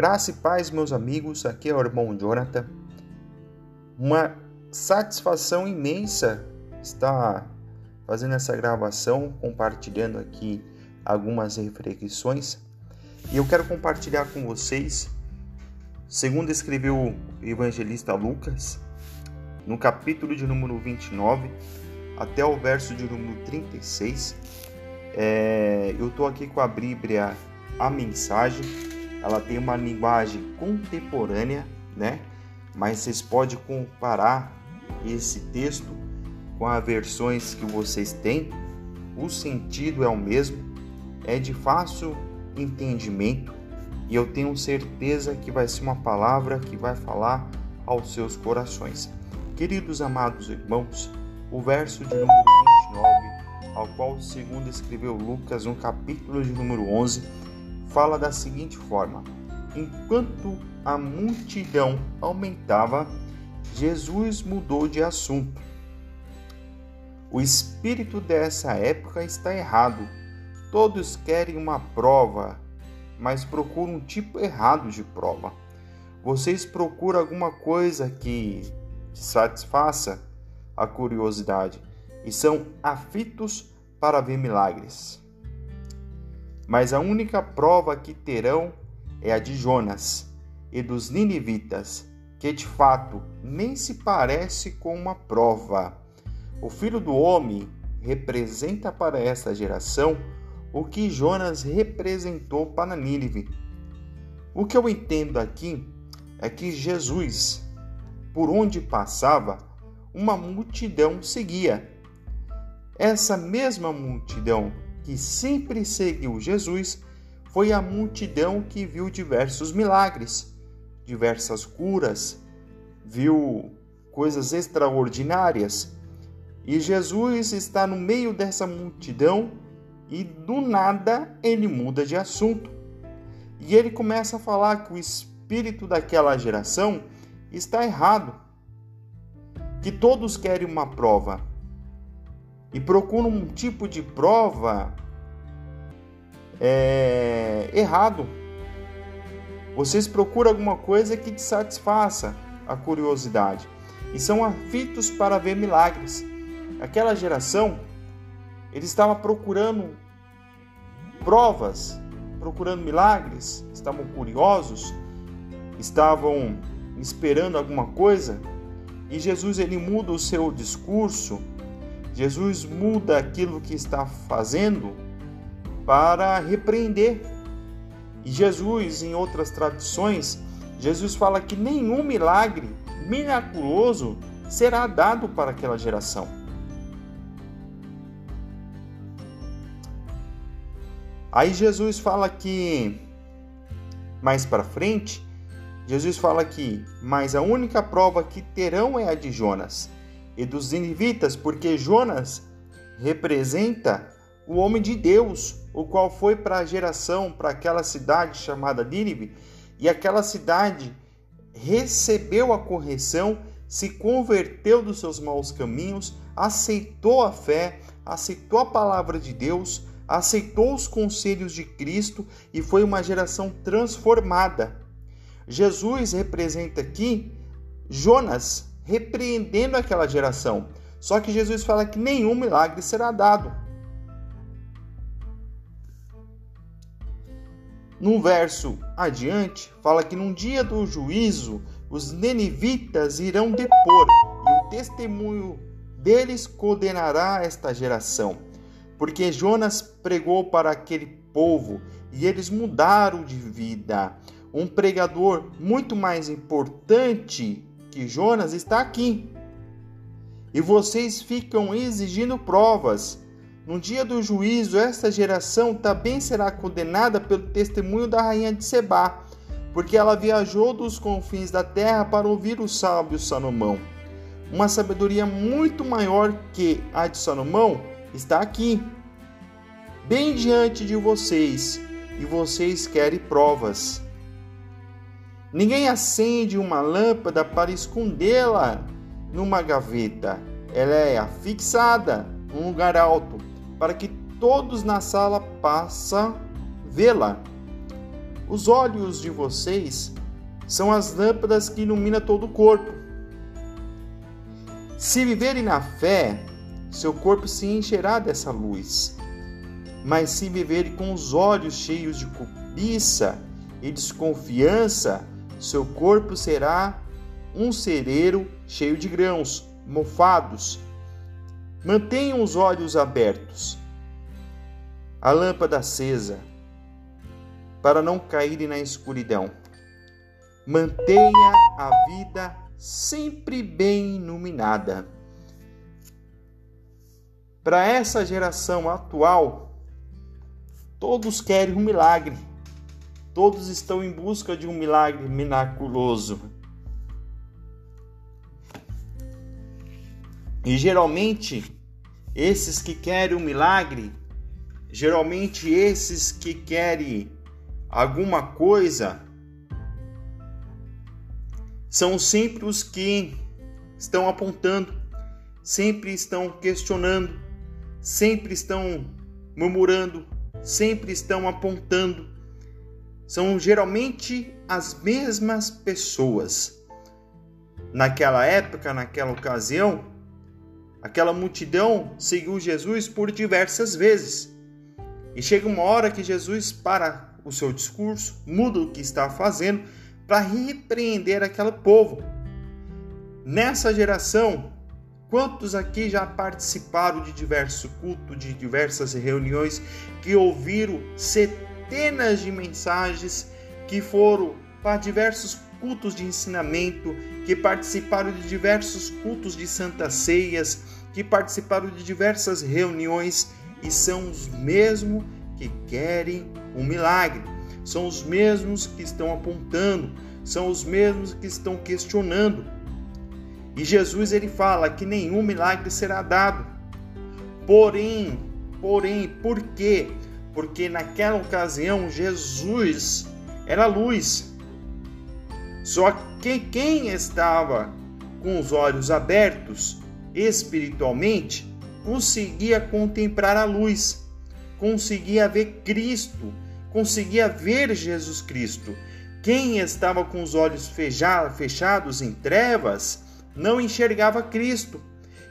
Graça e paz, meus amigos. Aqui é o irmão Jonathan. Uma satisfação imensa estar fazendo essa gravação, compartilhando aqui algumas reflexões. E eu quero compartilhar com vocês, segundo escreveu o evangelista Lucas, no capítulo de número 29 até o verso de número 36. É, eu estou aqui com a Bíblia, a mensagem ela tem uma linguagem contemporânea, né? Mas vocês podem comparar esse texto com as versões que vocês têm. O sentido é o mesmo, é de fácil entendimento e eu tenho certeza que vai ser uma palavra que vai falar aos seus corações. Queridos amados irmãos, o verso de número 29, ao qual segundo escreveu Lucas no capítulo de número 11, fala da seguinte forma: Enquanto a multidão aumentava, Jesus mudou de assunto. O espírito dessa época está errado. Todos querem uma prova, mas procuram um tipo errado de prova. Vocês procuram alguma coisa que satisfaça a curiosidade e são afitos para ver milagres mas a única prova que terão é a de Jonas e dos ninivitas, que de fato nem se parece com uma prova. O filho do homem representa para esta geração o que Jonas representou para Nínive. O que eu entendo aqui é que Jesus, por onde passava, uma multidão seguia. Essa mesma multidão que sempre seguiu Jesus foi a multidão que viu diversos milagres, diversas curas, viu coisas extraordinárias. E Jesus está no meio dessa multidão e do nada ele muda de assunto. E ele começa a falar que o espírito daquela geração está errado, que todos querem uma prova e procuram um tipo de prova é, errado. Vocês procuram alguma coisa que te satisfaça a curiosidade e são afitos para ver milagres. Aquela geração, eles estavam procurando provas, procurando milagres, estavam curiosos, estavam esperando alguma coisa e Jesus ele muda o seu discurso Jesus muda aquilo que está fazendo para repreender. E Jesus, em outras tradições, Jesus fala que nenhum milagre miraculoso será dado para aquela geração. Aí Jesus fala que mais para frente, Jesus fala que, mas a única prova que terão é a de Jonas e dos ninivitas, porque Jonas representa o homem de Deus, o qual foi para a geração, para aquela cidade chamada Nínive, e aquela cidade recebeu a correção, se converteu dos seus maus caminhos, aceitou a fé, aceitou a palavra de Deus, aceitou os conselhos de Cristo e foi uma geração transformada. Jesus representa aqui Jonas, repreendendo aquela geração. Só que Jesus fala que nenhum milagre será dado. No verso adiante, fala que num dia do juízo, os nenivitas irão depor, e o testemunho deles condenará esta geração. Porque Jonas pregou para aquele povo e eles mudaram de vida. Um pregador muito mais importante que Jonas está aqui. E vocês ficam exigindo provas. No dia do juízo, esta geração também será condenada pelo testemunho da rainha de Seba, porque ela viajou dos confins da terra para ouvir o sábio Salomão. Uma sabedoria muito maior que a de Salomão está aqui, bem diante de vocês, e vocês querem provas. Ninguém acende uma lâmpada para escondê-la numa gaveta. Ela é afixada num lugar alto, para que todos na sala possam vê-la. Os olhos de vocês são as lâmpadas que iluminam todo o corpo. Se viverem na fé, seu corpo se encherá dessa luz. Mas se viverem com os olhos cheios de cobiça e desconfiança, seu corpo será um cereiro cheio de grãos, mofados. Mantenham os olhos abertos, a lâmpada acesa, para não caírem na escuridão. Mantenha a vida sempre bem iluminada. Para essa geração atual, todos querem um milagre. Todos estão em busca de um milagre miraculoso. E geralmente, esses que querem um milagre, geralmente esses que querem alguma coisa, são sempre os que estão apontando, sempre estão questionando, sempre estão murmurando, sempre estão apontando. São geralmente as mesmas pessoas. Naquela época, naquela ocasião, aquela multidão seguiu Jesus por diversas vezes. E chega uma hora que Jesus para o seu discurso, muda o que está fazendo para repreender aquele povo. Nessa geração, quantos aqui já participaram de diversos cultos, de diversas reuniões, que ouviram centenas de mensagens, que foram para diversos cultos de ensinamento, que participaram de diversos cultos de santas ceias, que participaram de diversas reuniões e são os mesmos que querem um milagre, são os mesmos que estão apontando, são os mesmos que estão questionando. E Jesus ele fala que nenhum milagre será dado. Porém, porém, por quê? Porque naquela ocasião Jesus era luz. Só que quem estava com os olhos abertos espiritualmente conseguia contemplar a luz, conseguia ver Cristo, conseguia ver Jesus Cristo. Quem estava com os olhos fechados em trevas não enxergava Cristo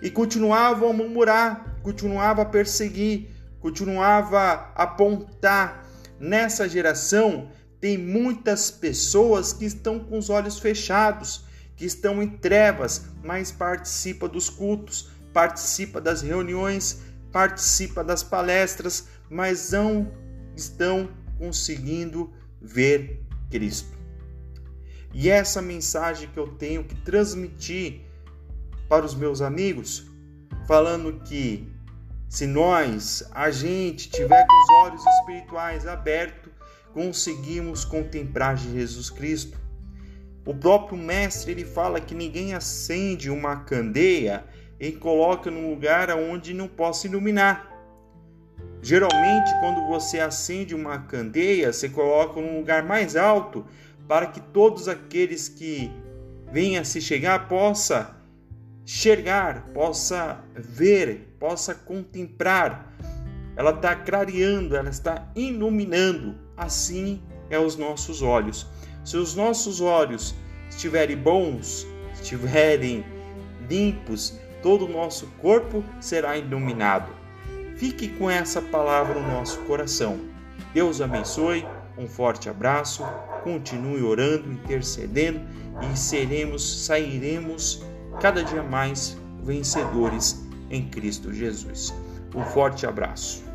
e continuava a murmurar, continuava a perseguir, continuava a apontar. Nessa geração, tem muitas pessoas que estão com os olhos fechados, que estão em trevas, mas participa dos cultos, participa das reuniões, participa das palestras, mas não estão conseguindo ver Cristo. E essa mensagem que eu tenho que transmitir para os meus amigos, falando que se nós, a gente, tiver com os olhos espirituais abertos, conseguimos contemplar Jesus Cristo. O próprio mestre ele fala que ninguém acende uma candeia e coloca num lugar onde não possa iluminar. Geralmente, quando você acende uma candeia, você coloca num lugar mais alto para que todos aqueles que venham a se chegar possa enxergar, possa ver, possa contemplar. Ela está clareando, ela está iluminando. Assim é os nossos olhos. Se os nossos olhos estiverem bons, estiverem limpos, todo o nosso corpo será iluminado. Fique com essa palavra no nosso coração. Deus abençoe, um forte abraço, continue orando, intercedendo e seremos, sairemos cada dia mais vencedores em Cristo Jesus. Um forte abraço.